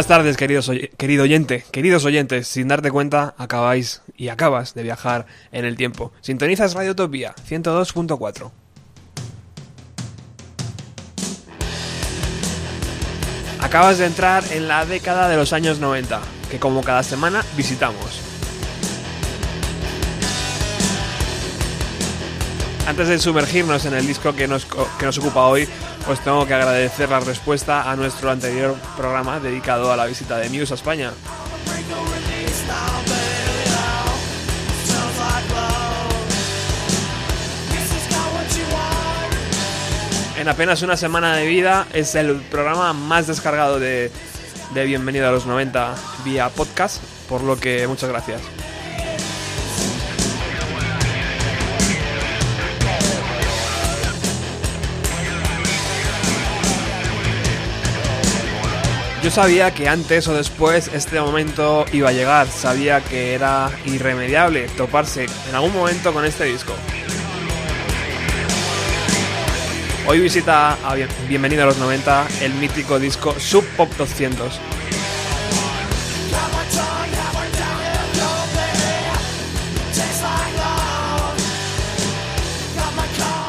Buenas tardes, queridos querido oyente, queridos oyentes. Sin darte cuenta, acabáis y acabas de viajar en el tiempo. Sintonizas Radio Utopía 102.4. Acabas de entrar en la década de los años 90, que como cada semana visitamos. Antes de sumergirnos en el disco que nos, que nos ocupa hoy, os tengo que agradecer la respuesta a nuestro anterior programa dedicado a la visita de Muse a España. En apenas una semana de vida es el programa más descargado de, de Bienvenido a los 90 vía podcast, por lo que muchas gracias. Yo sabía que antes o después este momento iba a llegar, sabía que era irremediable toparse en algún momento con este disco. Hoy visita a Bienvenido a los 90 el mítico disco Sub Pop 200.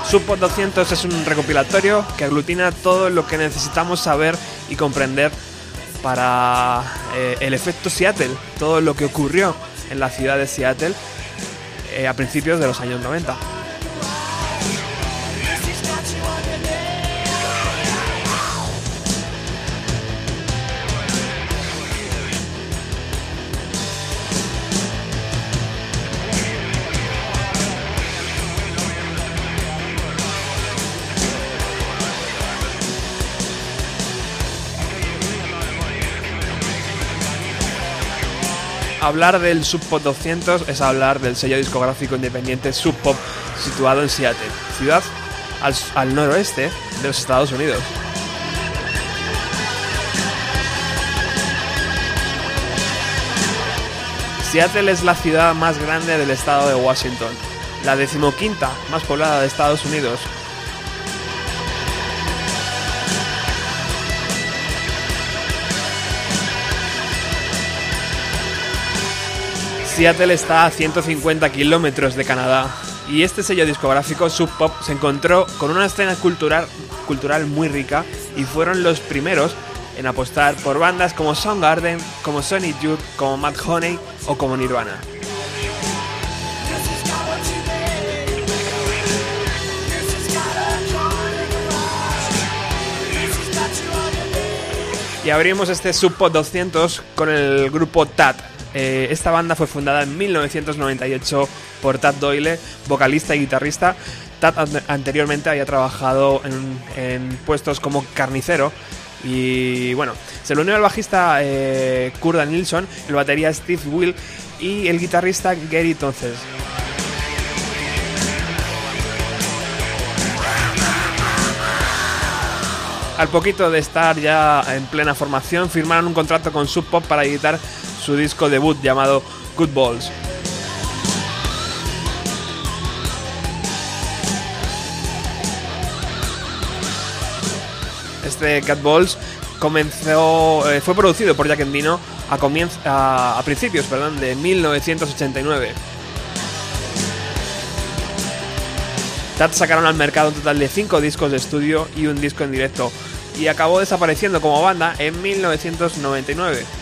Sub Pop 200 es un recopilatorio que aglutina todo lo que necesitamos saber y comprender para eh, el efecto Seattle, todo lo que ocurrió en la ciudad de Seattle eh, a principios de los años 90. Hablar del Sub Pop 200 es hablar del sello discográfico independiente Sub Pop situado en Seattle, ciudad al, noroeste de los Estados Unidos. Seattle es la ciudad más grande del estado de Washington, la decimoquinta más poblada de Estados Unidos, Seattle está a 150 kilómetros de Canadá y este sello discográfico Sub Pop se encontró con una escena cultural, cultural muy rica y fueron los primeros en apostar por bandas como Soundgarden, como Sonic Youth, como Matt Honey o como Nirvana. Y abrimos este Sub Pop 200 con el grupo TAT, eh, esta banda fue fundada en 1998 por Tad Doyle, vocalista y guitarrista. Tad anteriormente había trabajado en, puestos como carnicero y bueno, se le unió el bajista eh, Kurda Nilsson, el batería Steve Will y el guitarrista Gary Tonces. Al poquito de estar ya en plena formación, firmaron un contrato con Sub Pop para editar su disco debut llamado Good Balls. Este Cat Balls comenzó, eh, fue producido por Jack Endino a, a, principios perdón, de 1989. Tad sacaron al mercado un total de 5 discos de estudio y un disco en directo y acabó desapareciendo como banda en 1999.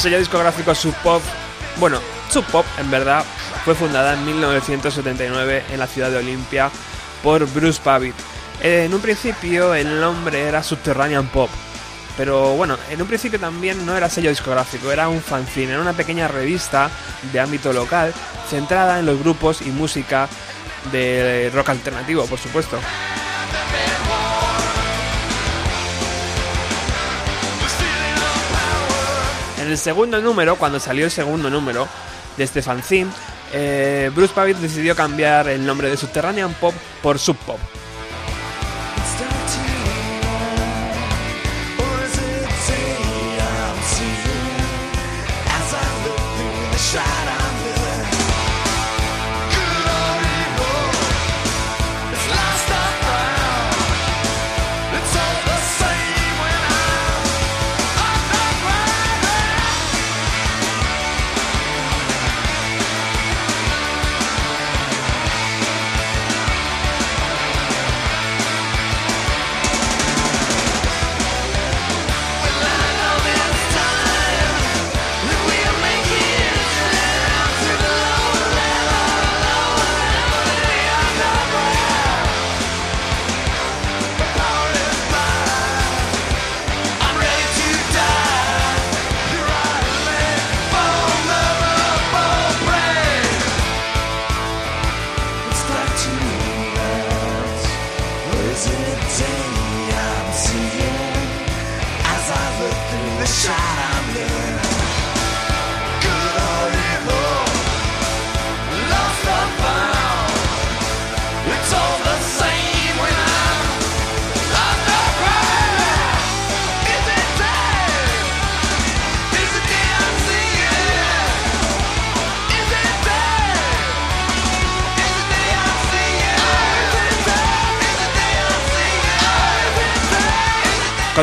Sello discográfico Sub Pop, bueno, Sub Pop en verdad fue fundada en 1979 en la ciudad de Olimpia por Bruce Pavitt. En un principio el nombre era Subterranean Pop, Pero bueno, en un principio también no era sello discográfico, era un fanzine, era una pequeña revista de ámbito local centrada en los grupos y música de rock alternativo, por supuesto. El segundo número, cuando salió el segundo número de este fanzine, eh, Bruce Pavitt decidió cambiar el nombre de Subterranean Pop por Sub Pop.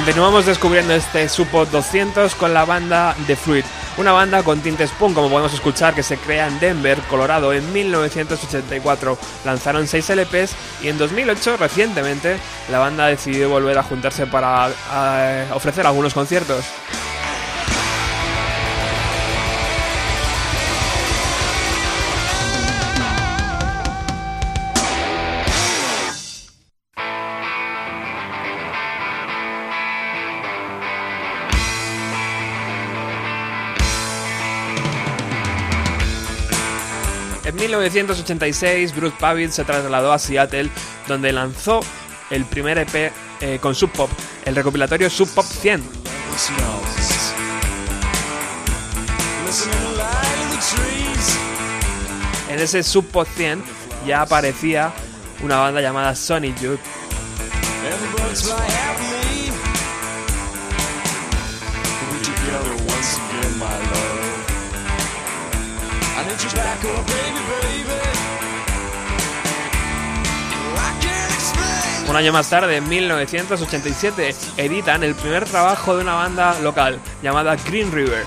Continuamos descubriendo este Supo 200 con la banda The Fruit, una banda con tintes punk, como podemos escuchar, que se crea en Denver, Colorado, en 1984. Lanzaron 6 LPs y en 2008, recientemente, la banda decidió volver a juntarse para eh, ofrecer algunos conciertos. 1986, Bruce Pavitt se trasladó a Seattle, donde lanzó el primer EP eh, con Sub Pop, el recopilatorio Sub Pop 100. En ese Sub Pop 100 ya aparecía una banda llamada Sonic Youth. Un año más tarde, en 1987, editan el primer trabajo de una banda local llamada Green River.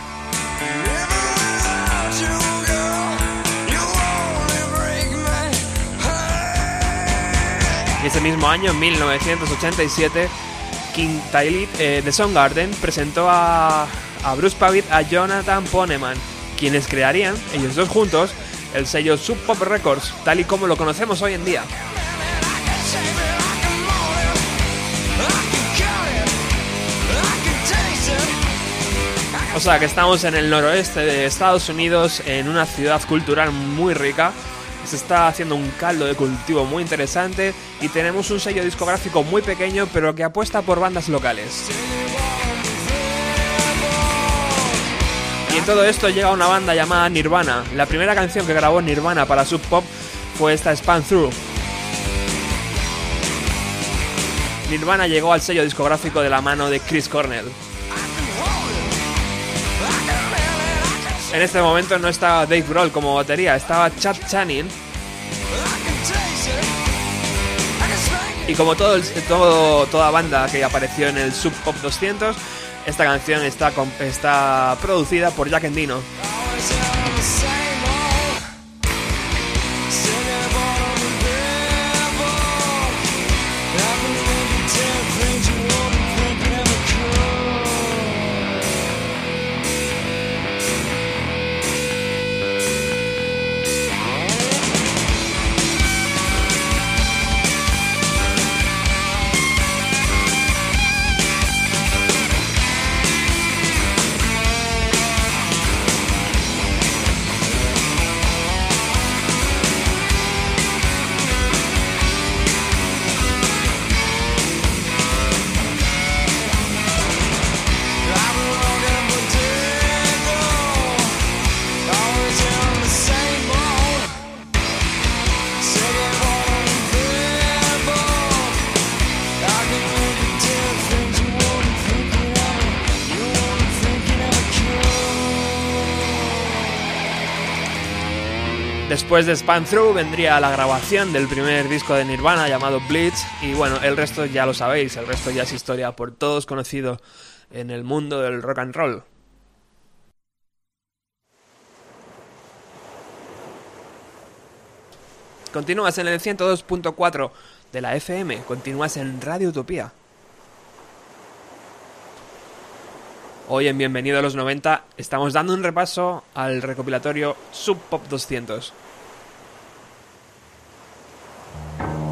Y ese mismo año, en 1987, King Tyler eh, de Soundgarden presentó a, a Bruce Pavitt a Jonathan Poneman, quienes crearían, ellos dos juntos, el sello Sub Pop Records, tal y como lo conocemos hoy en día. O sea que estamos en el noroeste de Estados Unidos, en una ciudad cultural muy rica. Se está haciendo un caldo de cultivo muy interesante y tenemos un sello discográfico muy pequeño pero que apuesta por bandas locales. Y en todo esto llega una banda llamada Nirvana. La primera canción que grabó Nirvana para Sub Pop fue esta Span Through. Nirvana llegó al sello discográfico de la mano de Chris Cornell. En este momento no estaba Dave Grohl como batería, estaba Chad Channing. Y como toda banda que apareció en el Sub Pop 200, esta canción está, está producida por Jack Endino. Después de Span Through vendría la grabación del primer disco de Nirvana llamado Blitz y bueno, el resto ya lo sabéis, el resto ya es historia por todos conocido en el mundo del rock and roll. Continúas en el 102.4 de la FM, continúas en Radio Utopía. Hoy en Bienvenido a los 90 estamos dando un repaso al recopilatorio Sub Pop 200. Bye.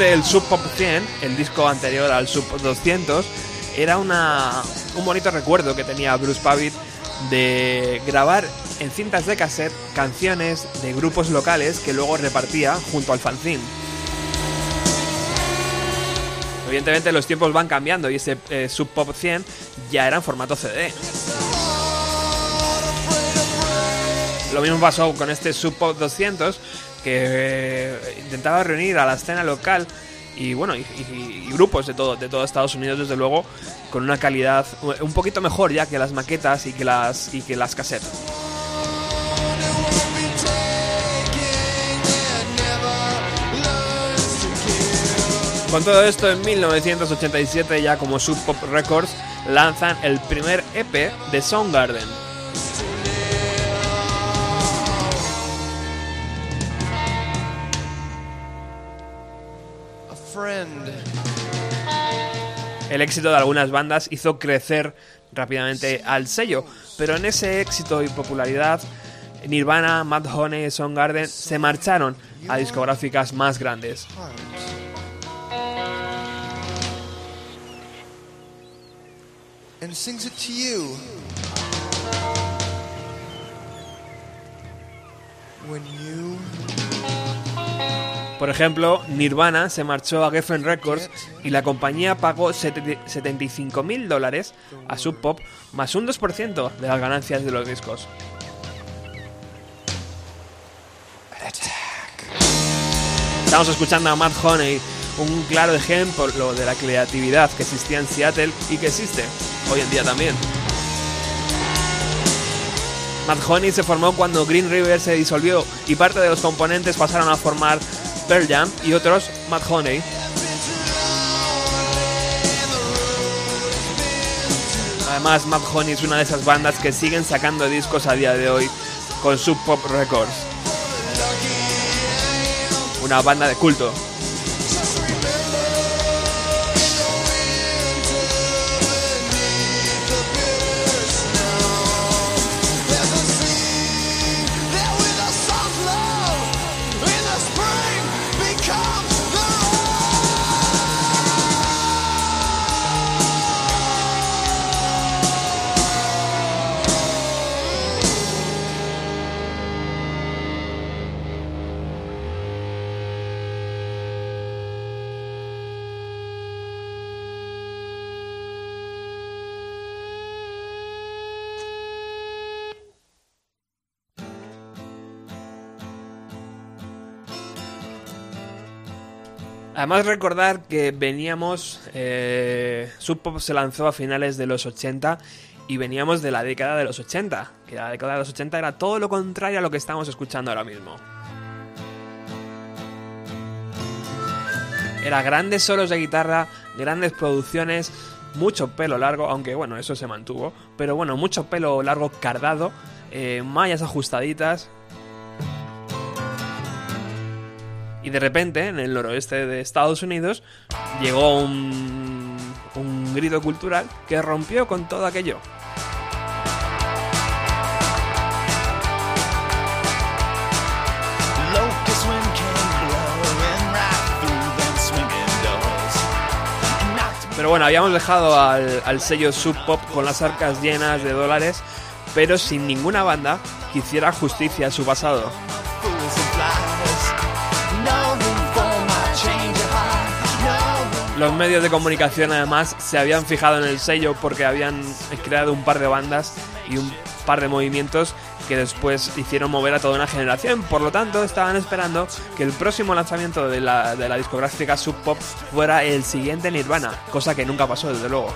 El Sub Pop 100, el disco anterior al Sub 200, era una, un bonito recuerdo que tenía Bruce Pavitt de grabar en cintas de cassette canciones de grupos locales que luego repartía junto al fanzine. Evidentemente los tiempos van cambiando y ese eh, Sub Pop 100 ya era en formato CD. Lo mismo pasó con este Sub Pop 200 que eh, intentaba reunir a la escena local y bueno y, grupos de todo de todo Estados Unidos desde luego con una calidad un poquito mejor ya que las maquetas y que las y que las casetas. Con todo esto, en 1987, ya como Sub Pop Records, lanzan el primer EP de Soundgarden, El éxito de algunas bandas hizo crecer rápidamente al sello, pero en ese éxito y popularidad, Nirvana, Mad Honey, Soundgarden se marcharon a discográficas más grandes. Por ejemplo, Nirvana se marchó a Geffen Records y la compañía pagó 75 mil dólares a Sub Pop más un 2% de las ganancias de los discos. Estamos escuchando a Matt Honey, un claro ejemplo de la creatividad que existía en Seattle y que existe hoy en día también. Matt Honey se formó cuando Green River se disolvió y parte de los componentes pasaron a formar Pearl Jam y otros Mad Honey. Además, Mad Honey es una de esas bandas que siguen sacando discos a día de hoy con Sub Pop Records. Una banda de culto. Además recordar que veníamos, eh, Sub Pop se lanzó a finales de los 80 y veníamos de la década de los 80, que la década de los 80 era todo lo contrario a lo que estamos escuchando ahora mismo. Era grandes solos de guitarra, grandes producciones, mucho pelo largo, aunque bueno, eso se mantuvo, pero bueno, mucho pelo largo cardado, eh, mallas ajustaditas, Y de repente, en el noroeste de Estados Unidos, llegó un, un grito cultural que rompió con todo aquello. Pero bueno, habíamos dejado al, sello Sub Pop con las arcas llenas de dólares, pero sin ninguna banda que hiciera justicia a su pasado. Los medios de comunicación además se habían fijado en el sello porque habían creado un par de bandas y un par de movimientos que después hicieron mover a toda una generación. Por lo tanto, estaban esperando que el próximo lanzamiento de la, de la discográfica Sub Pop fuera el siguiente Nirvana, cosa que nunca pasó, desde luego.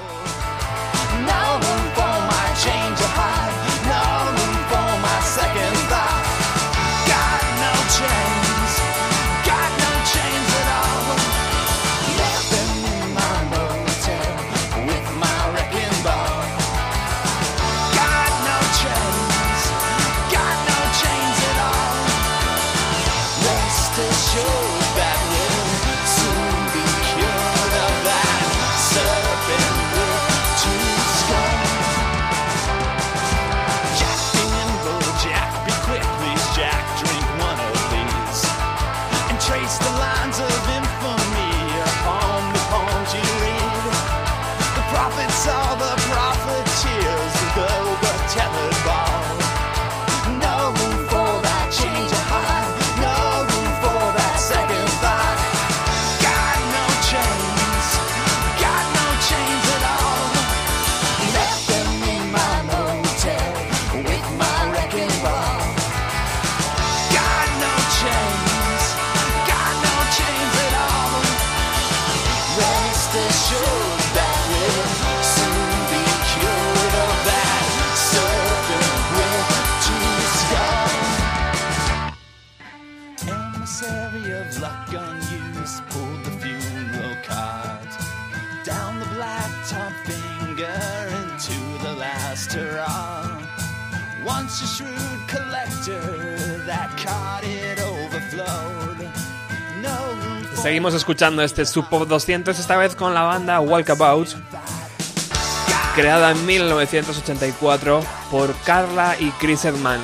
Seguimos escuchando este Sub Pop 200, esta vez con la banda Walkabout, creada en 1984 por Carla y Chris Edman.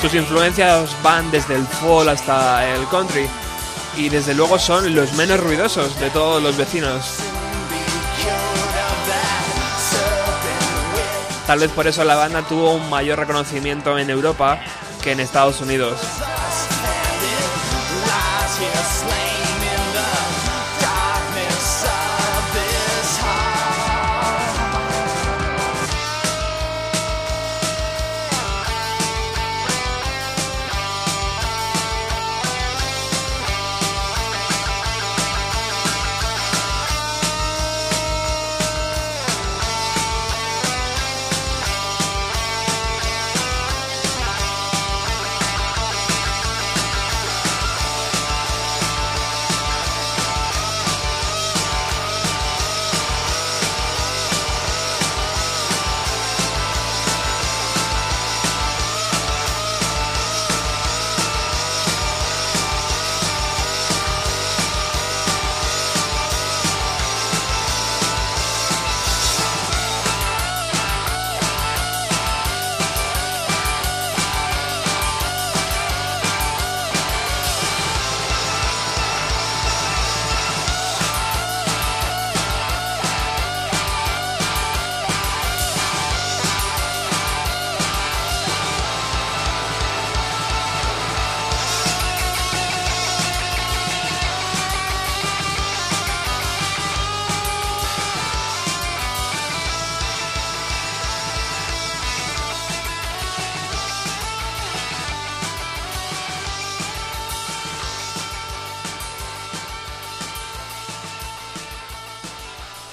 Sus influencias van desde el folk hasta el country y desde luego son los menos ruidosos de todos los vecinos. Tal vez por eso la banda tuvo un mayor reconocimiento en Europa que en Estados Unidos.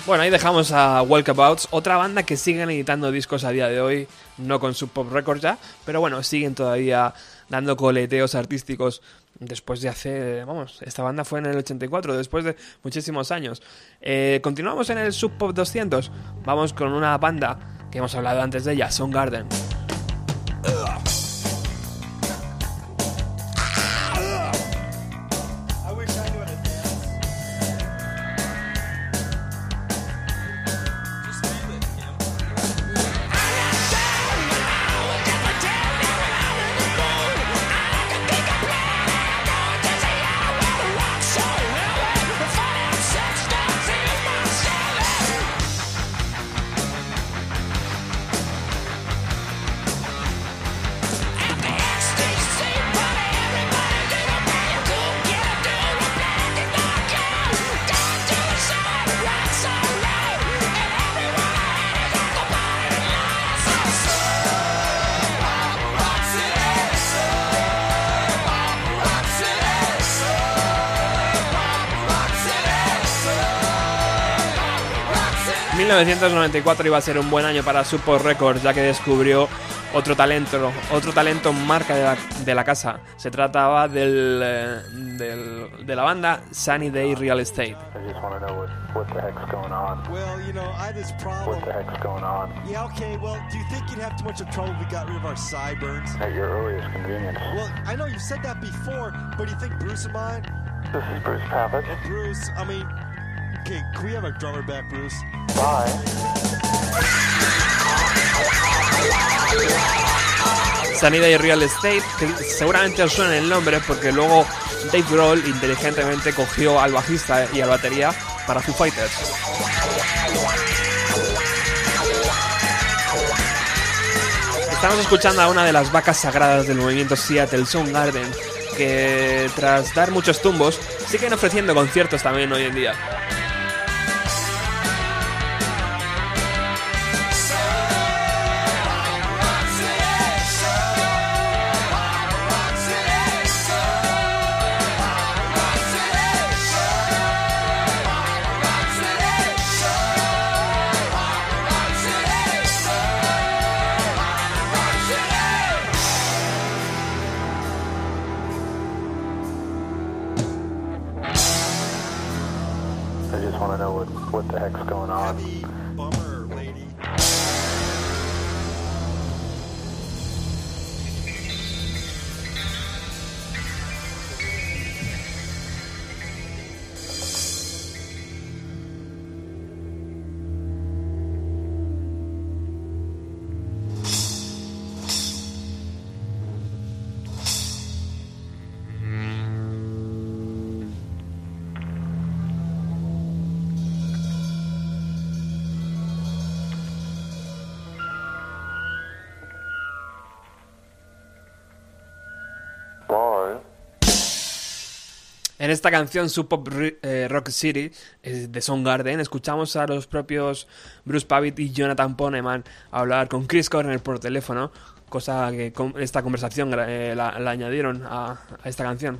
Bueno, ahí dejamos a Walkabouts, otra banda que siguen editando discos a día de hoy, no con su Pop Records ya, pero bueno, siguen todavía dando coleteos artísticos después de hace, vamos, esta banda fue en el 84, después de muchísimos años. Eh, continuamos en el Sub Pop 200, vamos con una banda que hemos hablado antes de ella, Garden. 1994 iba a ser un buen año para Super Records, ya que descubrió otro talento, otro talento marca de la, de la casa. Se trataba del, eh, del, de la banda Sunny Day Real Estate. This is Bruce Pavitt. Well, Bruce, I mean, okay, can we have our drummer back, Bruce? Bye. Sunny Day Real Estate, que seguramente os suena el nombre porque luego Dave Grohl inteligentemente cogió al bajista y a la batería para Foo Fighters. Estamos escuchando a una de las vacas sagradas del movimiento Seattle, Soundgarden, que tras dar muchos tumbos siguen ofreciendo conciertos también hoy en día. Esta canción, Sub Pop eh, Rock City, eh, de Soundgarden, escuchamos a los propios Bruce Pavitt y Jonathan Poneman hablar con Chris Cornell por teléfono, cosa que esta conversación eh, la, añadieron a esta canción.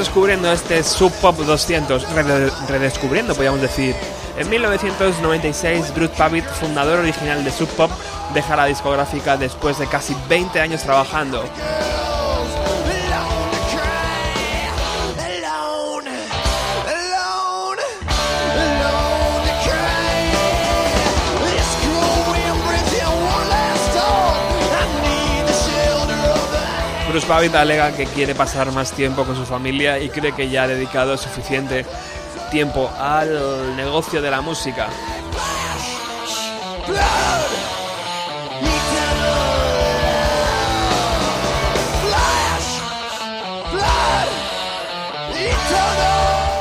Descubriendo este Sub Pop 200, rede- redescubriendo, podríamos decir. En 1996, Bruce Pavitt, fundador original de Sub Pop, deja la discográfica después de casi 20 años trabajando. Bruce Pavitt alega que quiere pasar más tiempo con su familia y cree que ya ha dedicado suficiente tiempo al negocio de la música.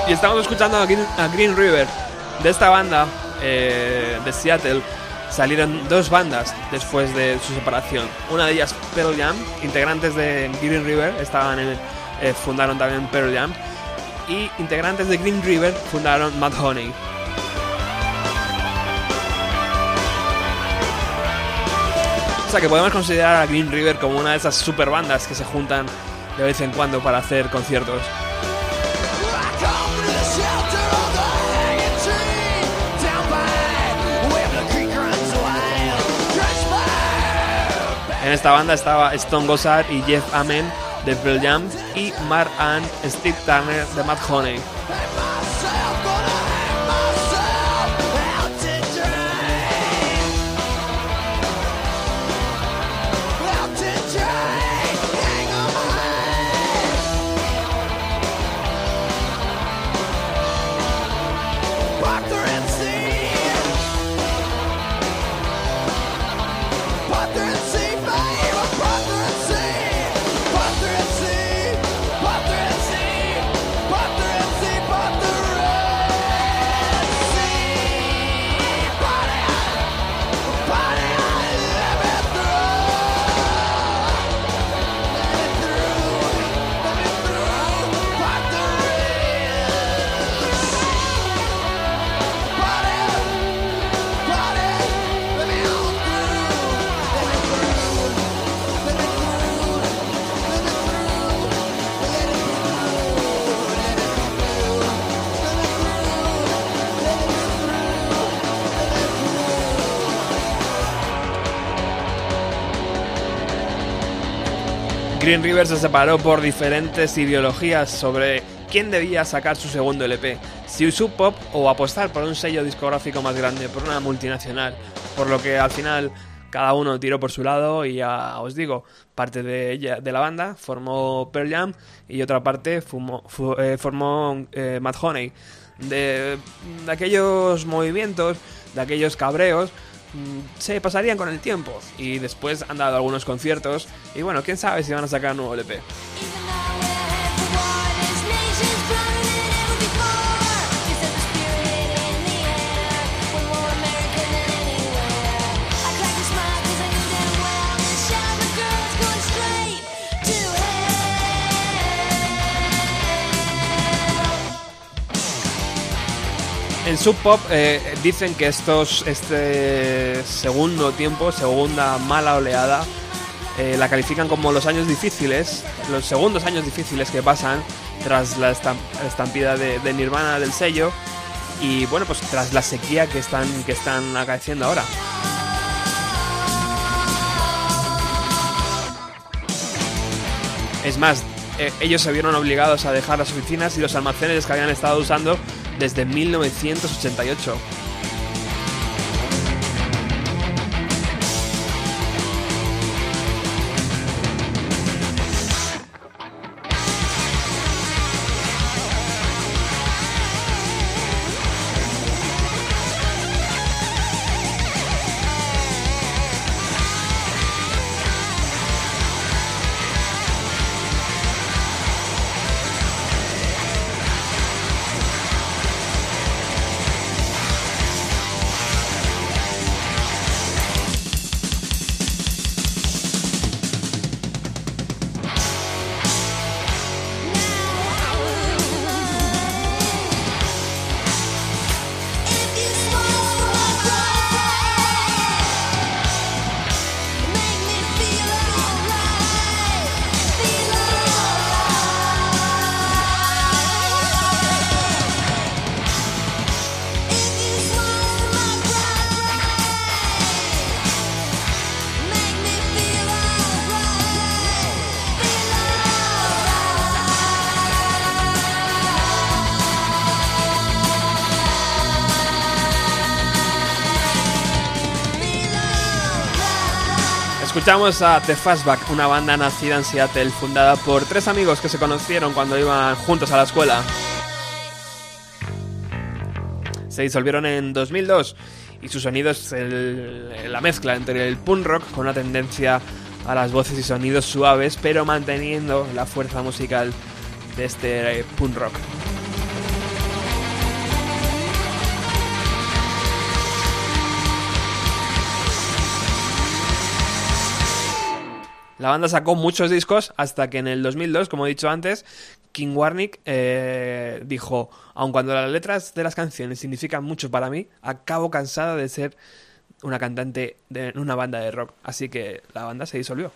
Y estamos escuchando a Green, a Green River. De esta banda eh, de Seattle salieron dos bandas después de su separación. Una de ellas Pearl Jam, integrantes de Green River estaban en- eh, fundaron también Pearl Jam. Y integrantes de Green River fundaron Mad Honey. O sea que podemos considerar a Green River como una de esas super bandas que se juntan de vez en cuando para hacer conciertos. En esta banda estaba Stone Gossard y Jeff Amen, de Pearl Jam y Mark and Steve Turner de Mad Honey. Green River se separó por diferentes ideologías sobre quién debía sacar su segundo LP, si Sub Pop o apostar por un sello discográfico más grande, por una multinacional, por lo que al final cada uno tiró por su lado y ya os digo, parte de ella, de la banda formó Pearl Jam y otra parte fumó- fu- eh, formó eh, Mad Honey. De, aquellos movimientos, de aquellos cabreos, se pasarían con el tiempo y después han dado algunos conciertos y bueno, quién sabe si van a sacar un nuevo LP. En Sub Pop eh, dicen que estos, este segundo tiempo, segunda mala oleada, eh, la califican como los años difíciles, los segundos años difíciles que pasan tras la estam- estampida de, de Nirvana del sello y bueno, pues tras la sequía que están, que están acaeciendo ahora. Es más, eh, ellos se vieron obligados a dejar las oficinas y los almacenes que habían estado usando desde 1988. Escuchamos a The Fastback, una banda nacida en Seattle, fundada por tres amigos que se conocieron cuando iban juntos a la escuela. Se disolvieron en 2002 y su sonido es la mezcla entre el punk rock con una tendencia a las voces y sonidos suaves, pero manteniendo la fuerza musical de este punk rock. La banda sacó muchos discos hasta que en el 2002, como he dicho antes, King Warnick eh, dijo, aun cuando las letras de las canciones significan mucho para mí, acabo cansada de ser una cantante de una banda de rock. Así que la banda se disolvió.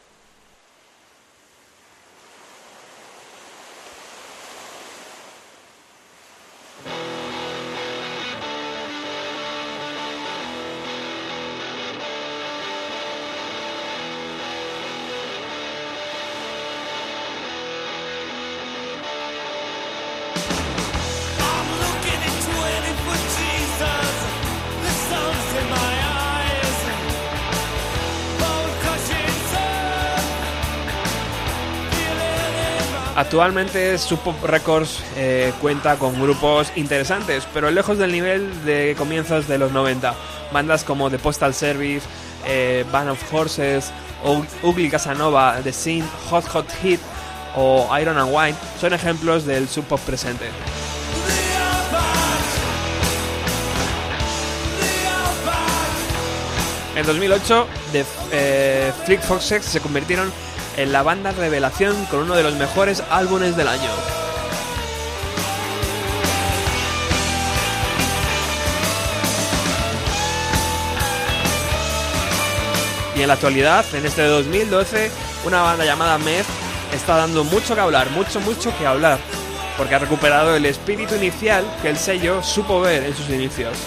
Actualmente Sub Pop Records eh, cuenta con grupos interesantes, pero lejos del nivel de comienzos de los 90. Bandas como The Postal Service, eh, Band of Horses, Ugly Casanova, The Scene, Hot Hot Hit o Iron and Wine son ejemplos del Sub Pop presente. En 2008, The eh, Foxes se convirtieron en la banda revelación con uno de los mejores álbumes del año. Y en la actualidad, en este 2012, una banda llamada Meth está dando mucho que hablar, mucho, mucho que hablar, porque ha recuperado el espíritu inicial que el sello supo ver en sus inicios.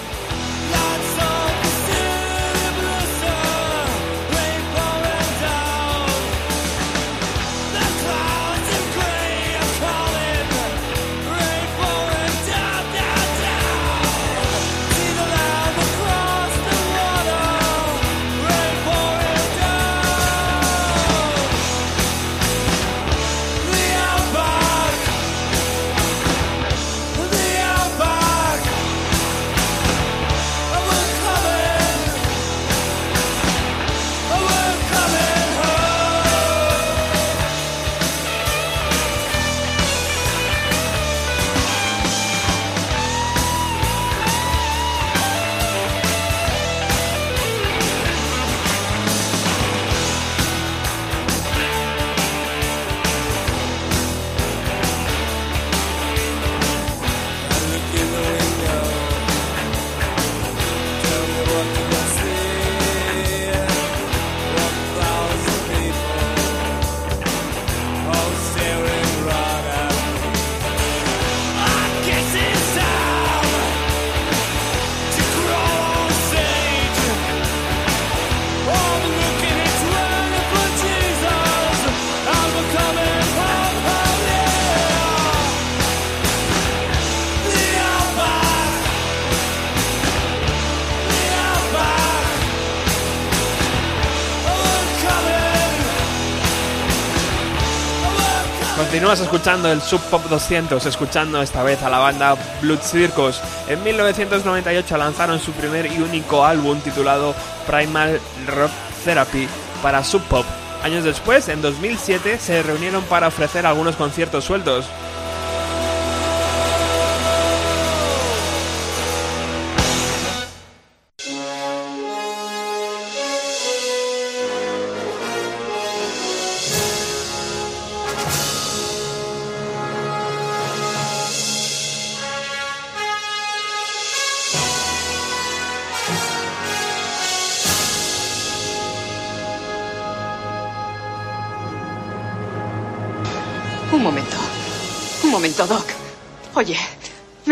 Continúas escuchando el Sub Pop 200, escuchando esta vez a la banda Blood Circus. En 1998 lanzaron su primer y único álbum titulado Primal Rock Therapy para Sub Pop. Años después, en 2007, se reunieron para ofrecer algunos conciertos sueltos.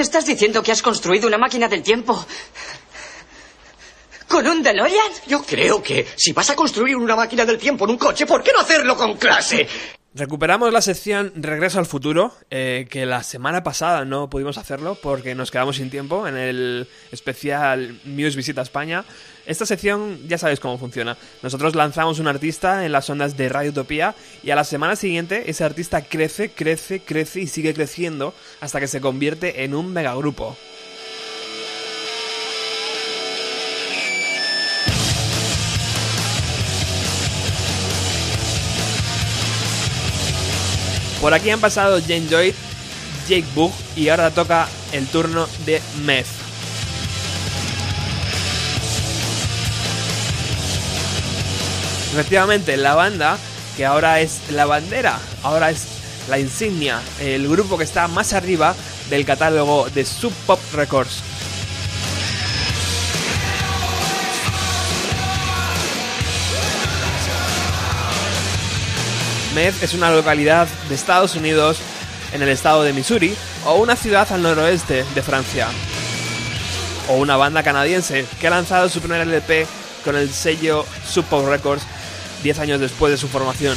Estás diciendo que has construido una máquina del tiempo? ¿Con un DeLorean? Yo creo que si vas a construir una máquina del tiempo en un coche, ¿por qué no hacerlo con clase? Recuperamos la sección Regreso al futuro, eh, que la semana pasada no pudimos hacerlo porque nos quedamos sin tiempo en el especial Muse Visita España. Esta sección ya sabéis cómo funciona. Nosotros lanzamos un artista en las ondas de Radio Utopía y a la semana siguiente ese artista crece, crece, crece y sigue creciendo hasta que se convierte en un megagrupo. Por aquí han pasado Jane Joy, Jake Bug y ahora toca el turno de Meth. Efectivamente, la banda, que ahora es la bandera, ahora es la insignia, el grupo que está más arriba del catálogo de Sub Pop Records. Meth es una localidad de Estados Unidos en el estado de Missouri o una ciudad al noroeste de Francia. O una banda canadiense que ha lanzado su primer LP con el sello Sub Pop Records 10 años después de su formación.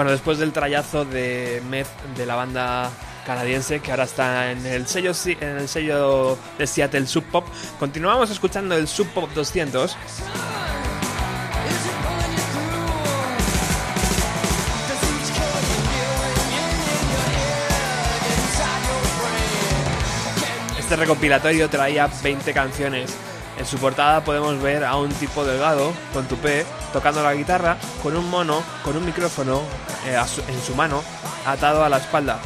Bueno, después del trayazo de Meth de la banda canadiense que ahora está en el sello en el sello de Seattle Sub Pop, continuamos escuchando el Sub Pop 200. Este recopilatorio traía 20 canciones. En su portada podemos ver a un tipo delgado, con tupé, tocando la guitarra, con un mono, con un micrófono en su mano, atado a la espalda.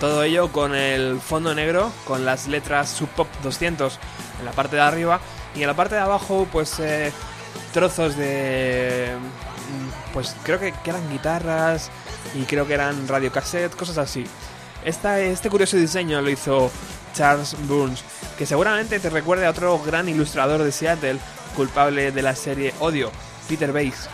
Todo ello con el fondo negro, con las letras Sub Pop 200 en la parte de arriba y en la parte de abajo pues eh, trozos de... mm, pues creo que, que eran guitarras y creo que eran radiocassette, cosas así. Esta, este curioso diseño lo hizo Charles Burns, que seguramente te recuerde a otro gran ilustrador de Seattle, culpable de la serie Odio, Peter Bates.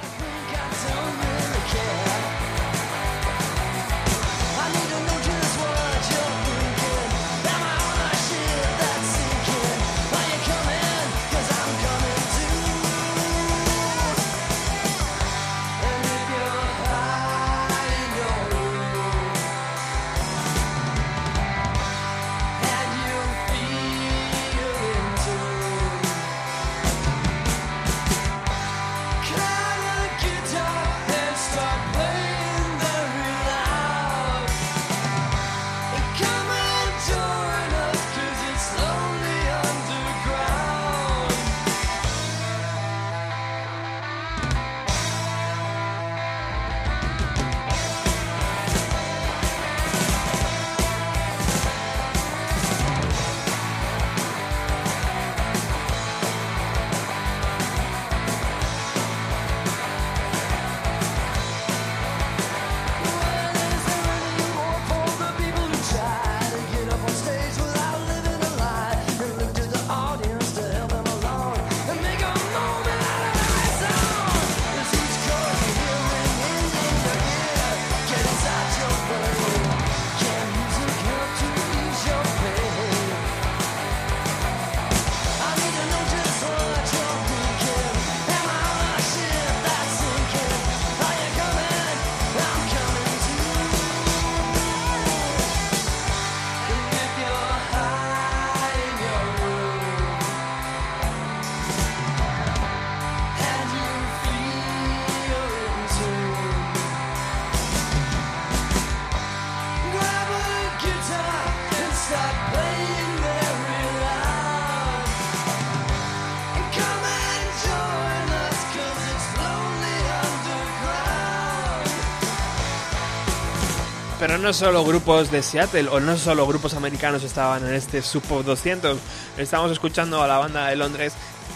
No solo grupos de Seattle o no solo grupos americanos estaban en este Sub Pop 200. Estamos escuchando a la banda de Londres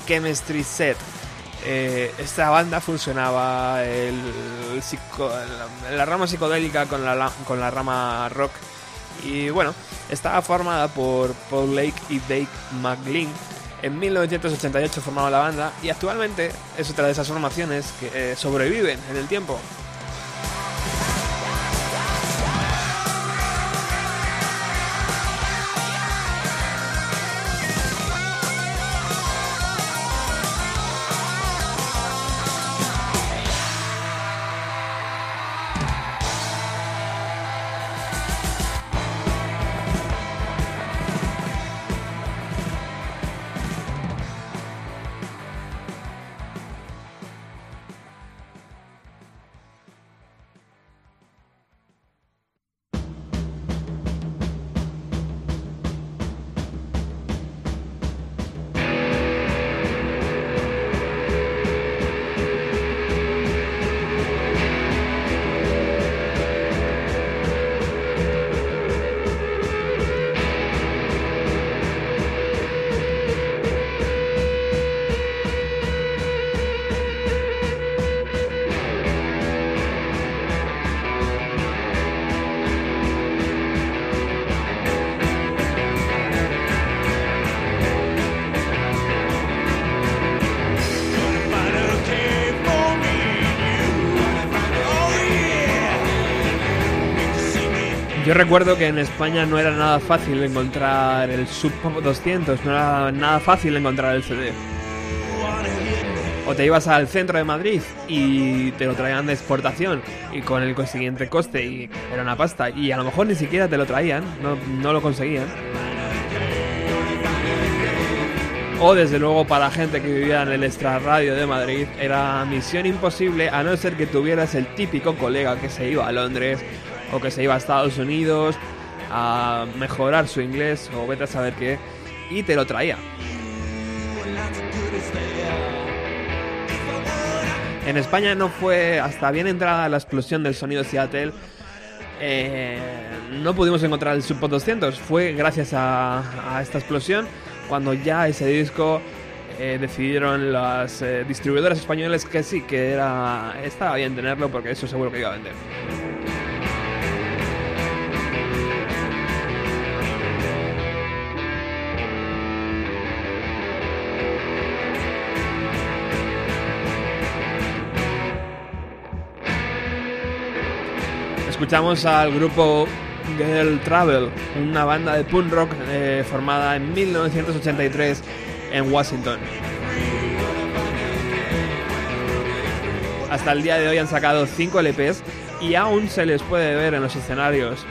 Chemistry Set. Eh, esta banda funcionaba la, rama psicodélica con la, con la rama rock. Y bueno, estaba formada por Paul Lake y Dave McLean. En 1988 formaron la banda y actualmente es otra de esas formaciones que eh, sobreviven en el tiempo. Recuerdo que en España no era nada fácil encontrar el Sub Pop 200, no era nada fácil encontrar el CD. O te ibas al centro de Madrid y te lo traían de exportación y con el consiguiente coste y era una pasta y a lo mejor ni siquiera te lo traían, no, no lo conseguían. O desde luego para la gente que vivía en el extrarradio de Madrid era misión imposible a no ser que tuvieras el típico colega que se iba a Londres o que se iba a Estados Unidos a mejorar su inglés o vete a saber qué y te lo traía. En España no fue hasta bien entrada la explosión del sonido Seattle. eh, no pudimos encontrar el Sub Pop 200. Fue gracias a, a esta explosión cuando ya ese disco eh, decidieron las eh, distribuidoras españoles que sí, que era estaba bien tenerlo porque eso seguro que iba a vender. Escuchamos al grupo Girl Travel, una banda de punk rock eh, formada en 1983 en Washington. Hasta el día de hoy han sacado 5 LPs y aún se les puede ver en los escenarios.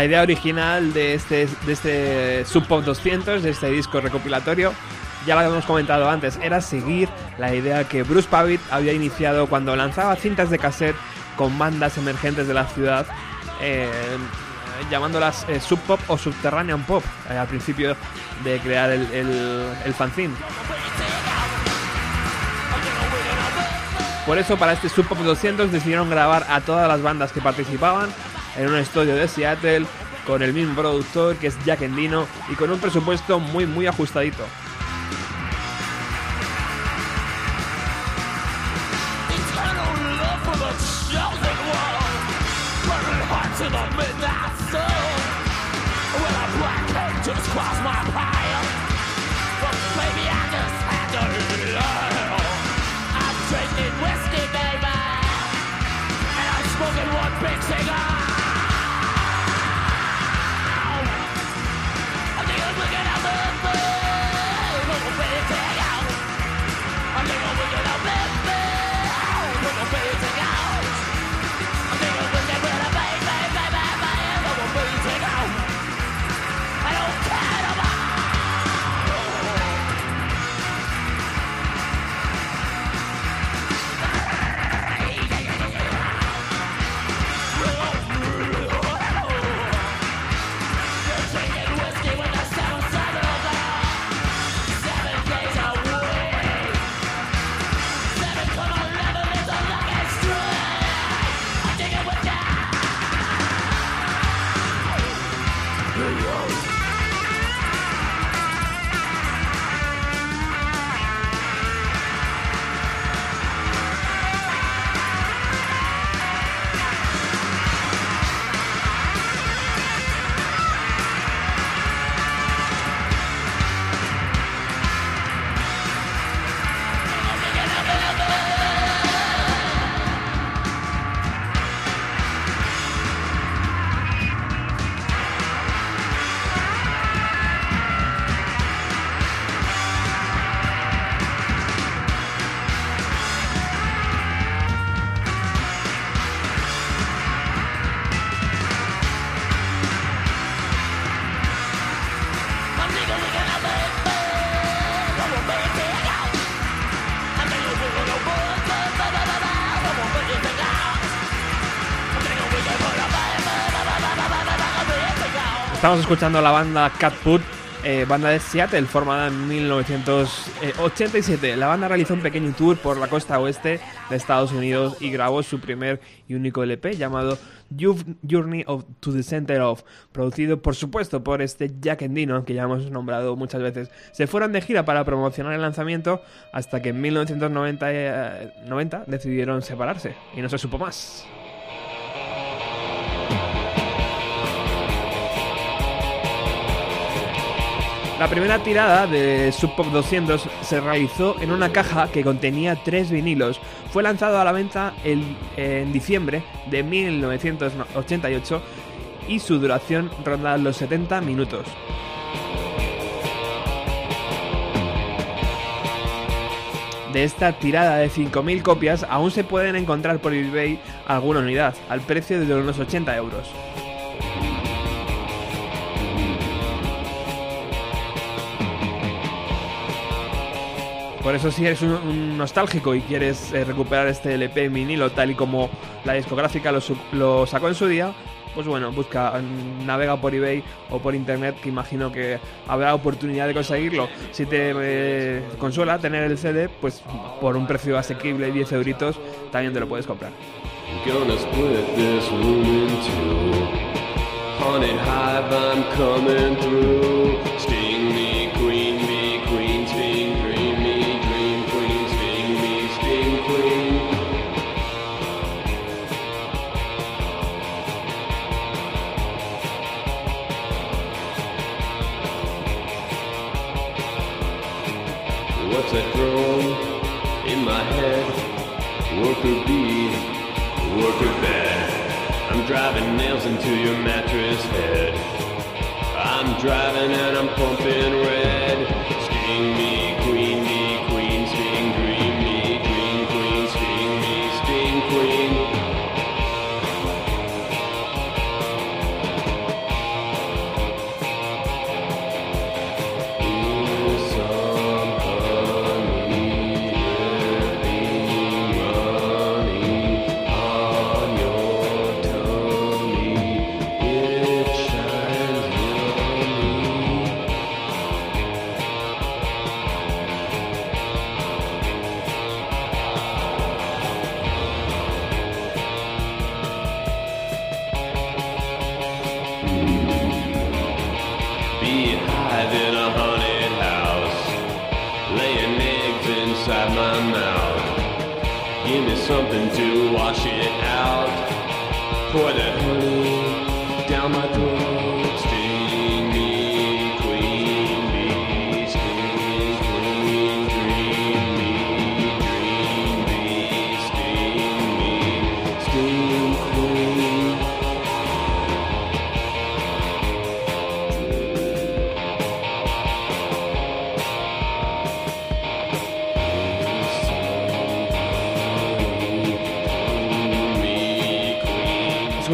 La idea original de este, de Sub Pop 200, de este disco recopilatorio, ya lo habíamos comentado antes, era seguir la idea que Bruce Pavitt había iniciado cuando lanzaba cintas de cassette con bandas emergentes de la ciudad, eh, llamándolas eh, Sub Pop o Subterranean Pop, eh, al principio de crear el, el, el fanzine. Por eso para este Sub Pop 200 decidieron grabar a todas las bandas que participaban en un estudio de Seattle con el mismo productor que es Jack Endino y con un presupuesto muy muy ajustadito. Estamos escuchando la banda Cat Put, eh, banda de Seattle, formada en 1987. La banda realizó un pequeño tour por la costa oeste de Estados Unidos y grabó su primer y único LP llamado Journey to the Center of, producido por supuesto por este Jack Endino, que ya hemos nombrado muchas veces. Se fueron de gira para promocionar el lanzamiento hasta que en 1990 eh, 90 decidieron separarse y no se supo más. La primera tirada de Sub Pop 200 se realizó en una caja que contenía tres vinilos. Fue lanzado a la venta el- en diciembre de 1988 y su duración ronda los 70 minutos. De esta tirada de 5.000 copias aún se pueden encontrar por eBay alguna unidad, al precio de unos 80 euros. Por eso si eres un, nostálgico y quieres eh, recuperar este LP en vinilo tal y como la discográfica lo, sacó en su día, pues bueno, busca, mm, navega por eBay o por internet que imagino que habrá oportunidad de conseguirlo. Si te eh, consuela tener el CD, pues por un precio asequible, 10 euritos, también te lo puedes comprar. Into your mattress head. I'm driving and I'm pumping red.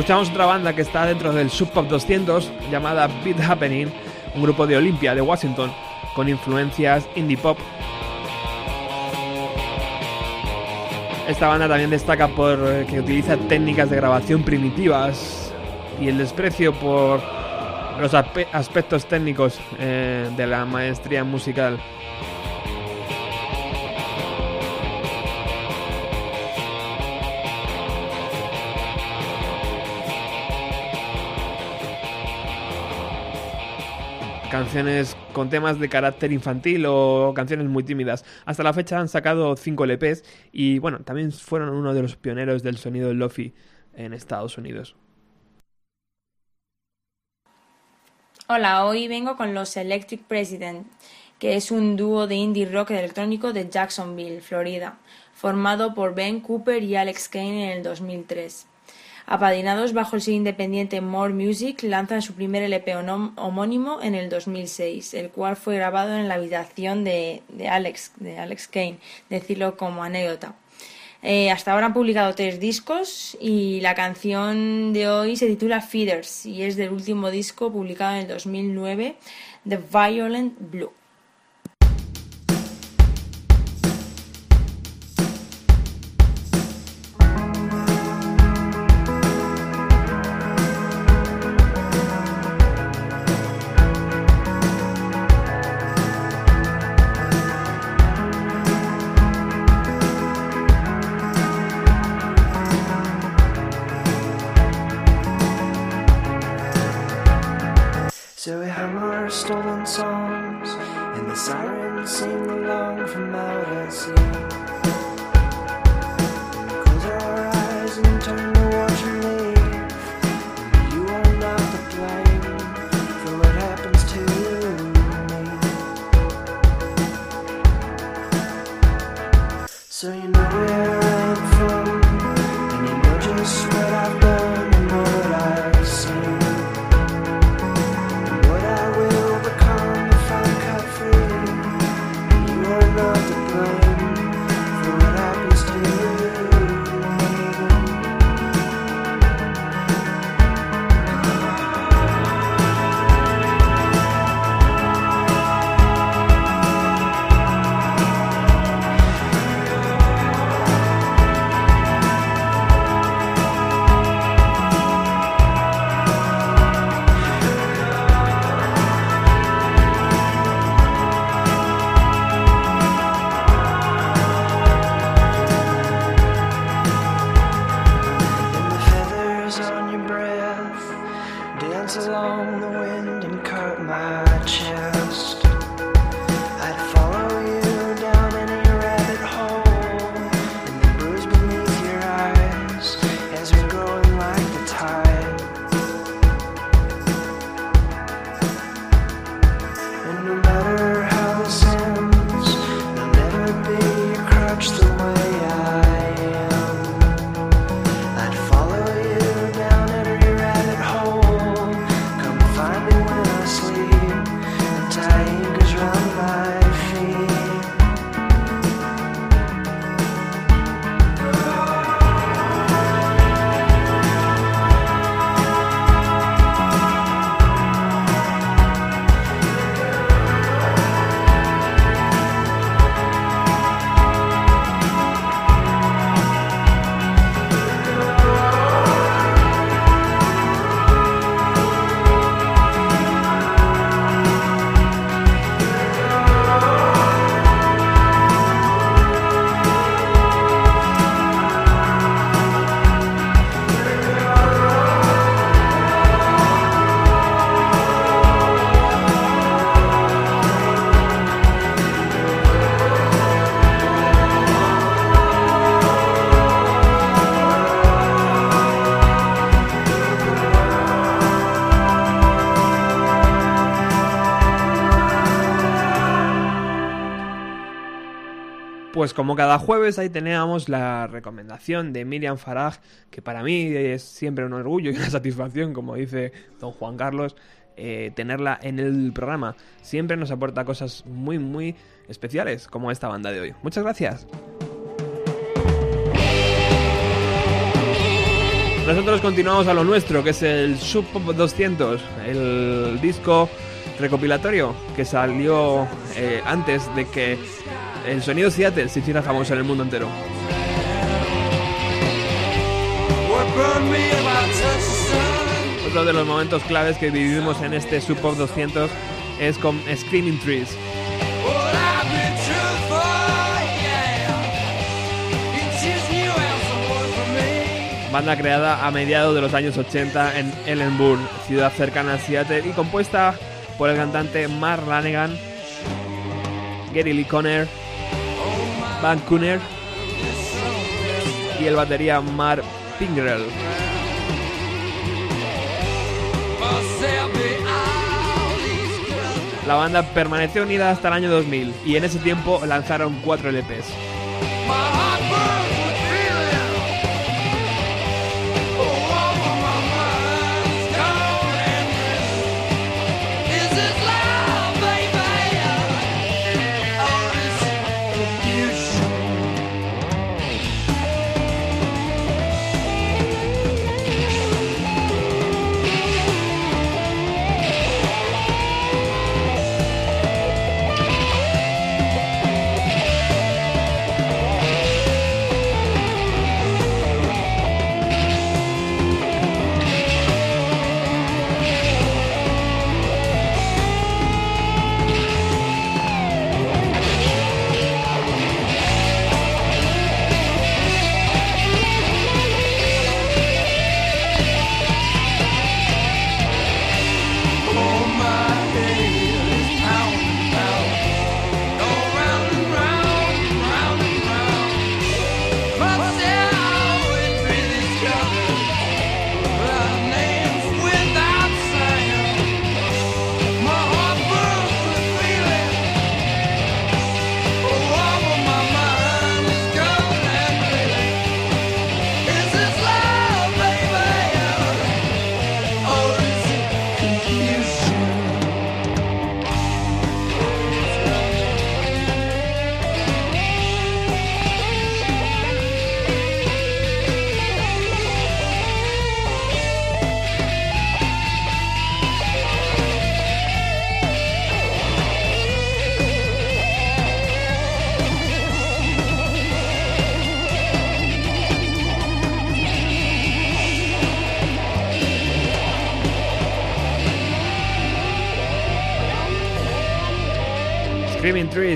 Escuchamos otra banda que está dentro del Sub Pop 200 llamada Beat Happening, un grupo de Olympia de Washington con influencias indie pop. Esta banda también destaca por eh, que utiliza técnicas de grabación primitivas y el desprecio por los aspe- aspectos técnicos eh, de la maestría musical. Canciones con temas de carácter infantil o canciones muy tímidas. Hasta la fecha han sacado 5 LPs y bueno, también fueron uno de los pioneros del sonido lofi en Estados Unidos. Hola, hoy vengo con los Electric President, que es un dúo de indie rock electrónico de Jacksonville, Florida, formado por Ben Cooper y Alex Kane en el 2003. Apadrinados bajo el sello independiente More Music, lanzan su primer LP homónimo en el 2006, el cual fue grabado en la habitación de, de Alex, de Alex Kane, decirlo como anécdota. Eh, hasta ahora han publicado tres discos y la canción de hoy se titula Feeders y es del último disco publicado en el 2009, The Violent Blue. Breath dance along the wind and cut my chest. Pues como cada jueves ahí teníamos la recomendación de Miriam Farag, que para mí es siempre un orgullo y una satisfacción, como dice don Juan Carlos, eh, tenerla en el programa. Siempre nos aporta cosas muy, muy especiales, como esta banda de hoy. Muchas gracias. Nosotros continuamos a lo nuestro, que es el Sub Pop 200, el disco recopilatorio que salió eh, antes de que el sonido Seattle se hiciera famoso en el mundo entero. Otro de los momentos claves que vivimos en este Sub Pop 200 es con Screaming Trees. Banda creada a mediados de los años 80 en Ellenburg, ciudad cercana a Seattle, y compuesta por el cantante Mark Lanegan, Gary Lee Conner, Van Cooner y el batería Mark Pingrell. La banda permaneció unida hasta el año 2000 y en ese tiempo lanzaron cuatro LPs.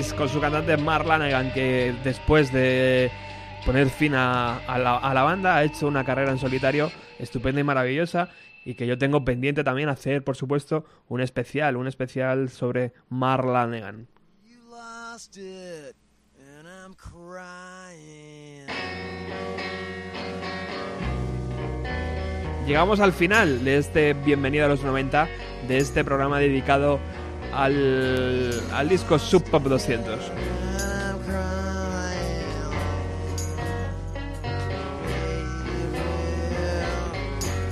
Con su cantante Mark Lanegan, que después de poner fin a, a la, a la banda ha hecho una carrera en solitario estupenda y maravillosa. Y que yo tengo pendiente también hacer, por supuesto, un especial, un especial sobre Mark Lanegan. Llegamos al final de este Bienvenido a los 90, de este programa dedicado al, al disco Sub Pop 200. I'm crying.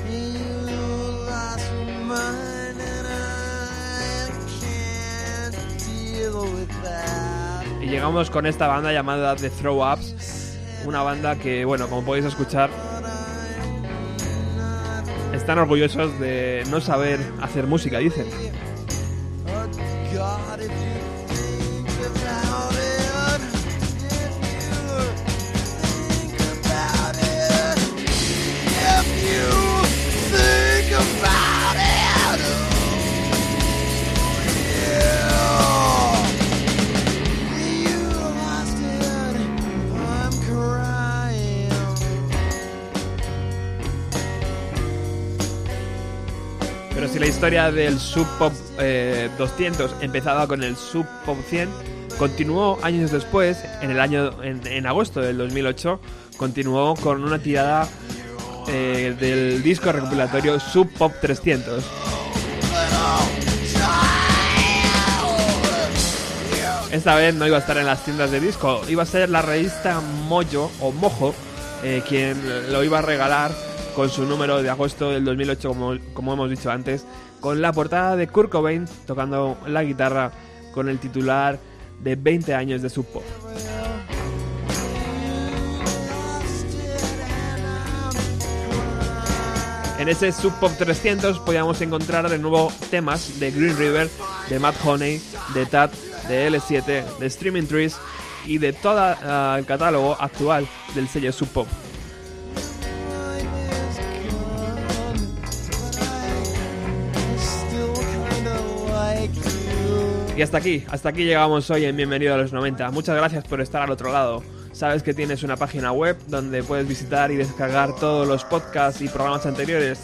Baby, you lost your mind, and I can't deal with that. Y llegamos con esta banda llamada The Throw Ups, una banda que, bueno, como podéis escuchar, están orgullosos de no saber hacer música, dicen. God, if you think about it, if you think about it, if you think about it, si la historia del Sub Pop eh, 200 empezaba con el Sub Pop 100, continuó años después, en el año en, en agosto del 2008, continuó con una tirada eh, del disco recopilatorio Sub Pop 300. Esta vez no iba a estar en las tiendas de disco, iba a ser la revista Mojo o Mojo eh, quien lo iba a regalar con su número de agosto del 2008, como, hemos dicho antes, con la portada de Kurt Cobain tocando la guitarra con el titular de 20 años de Sub Pop. En ese Sub Pop 300 podíamos encontrar de nuevo temas de Green River, de Matt Honey, de Tad, de L7, de Streaming Trees y de todo ah, el catálogo actual del sello Sub Pop. Y hasta aquí, hasta aquí llegamos hoy en Bienvenido a los 90. Muchas gracias por estar al otro lado. Sabes que tienes una página web donde puedes visitar y descargar todos los podcasts y programas anteriores.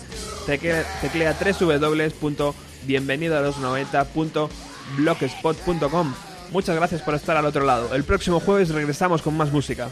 Tecle- Teclea www.bienvenidoalos90.blogspot.com. Muchas gracias por estar al otro lado. El próximo jueves regresamos con más música.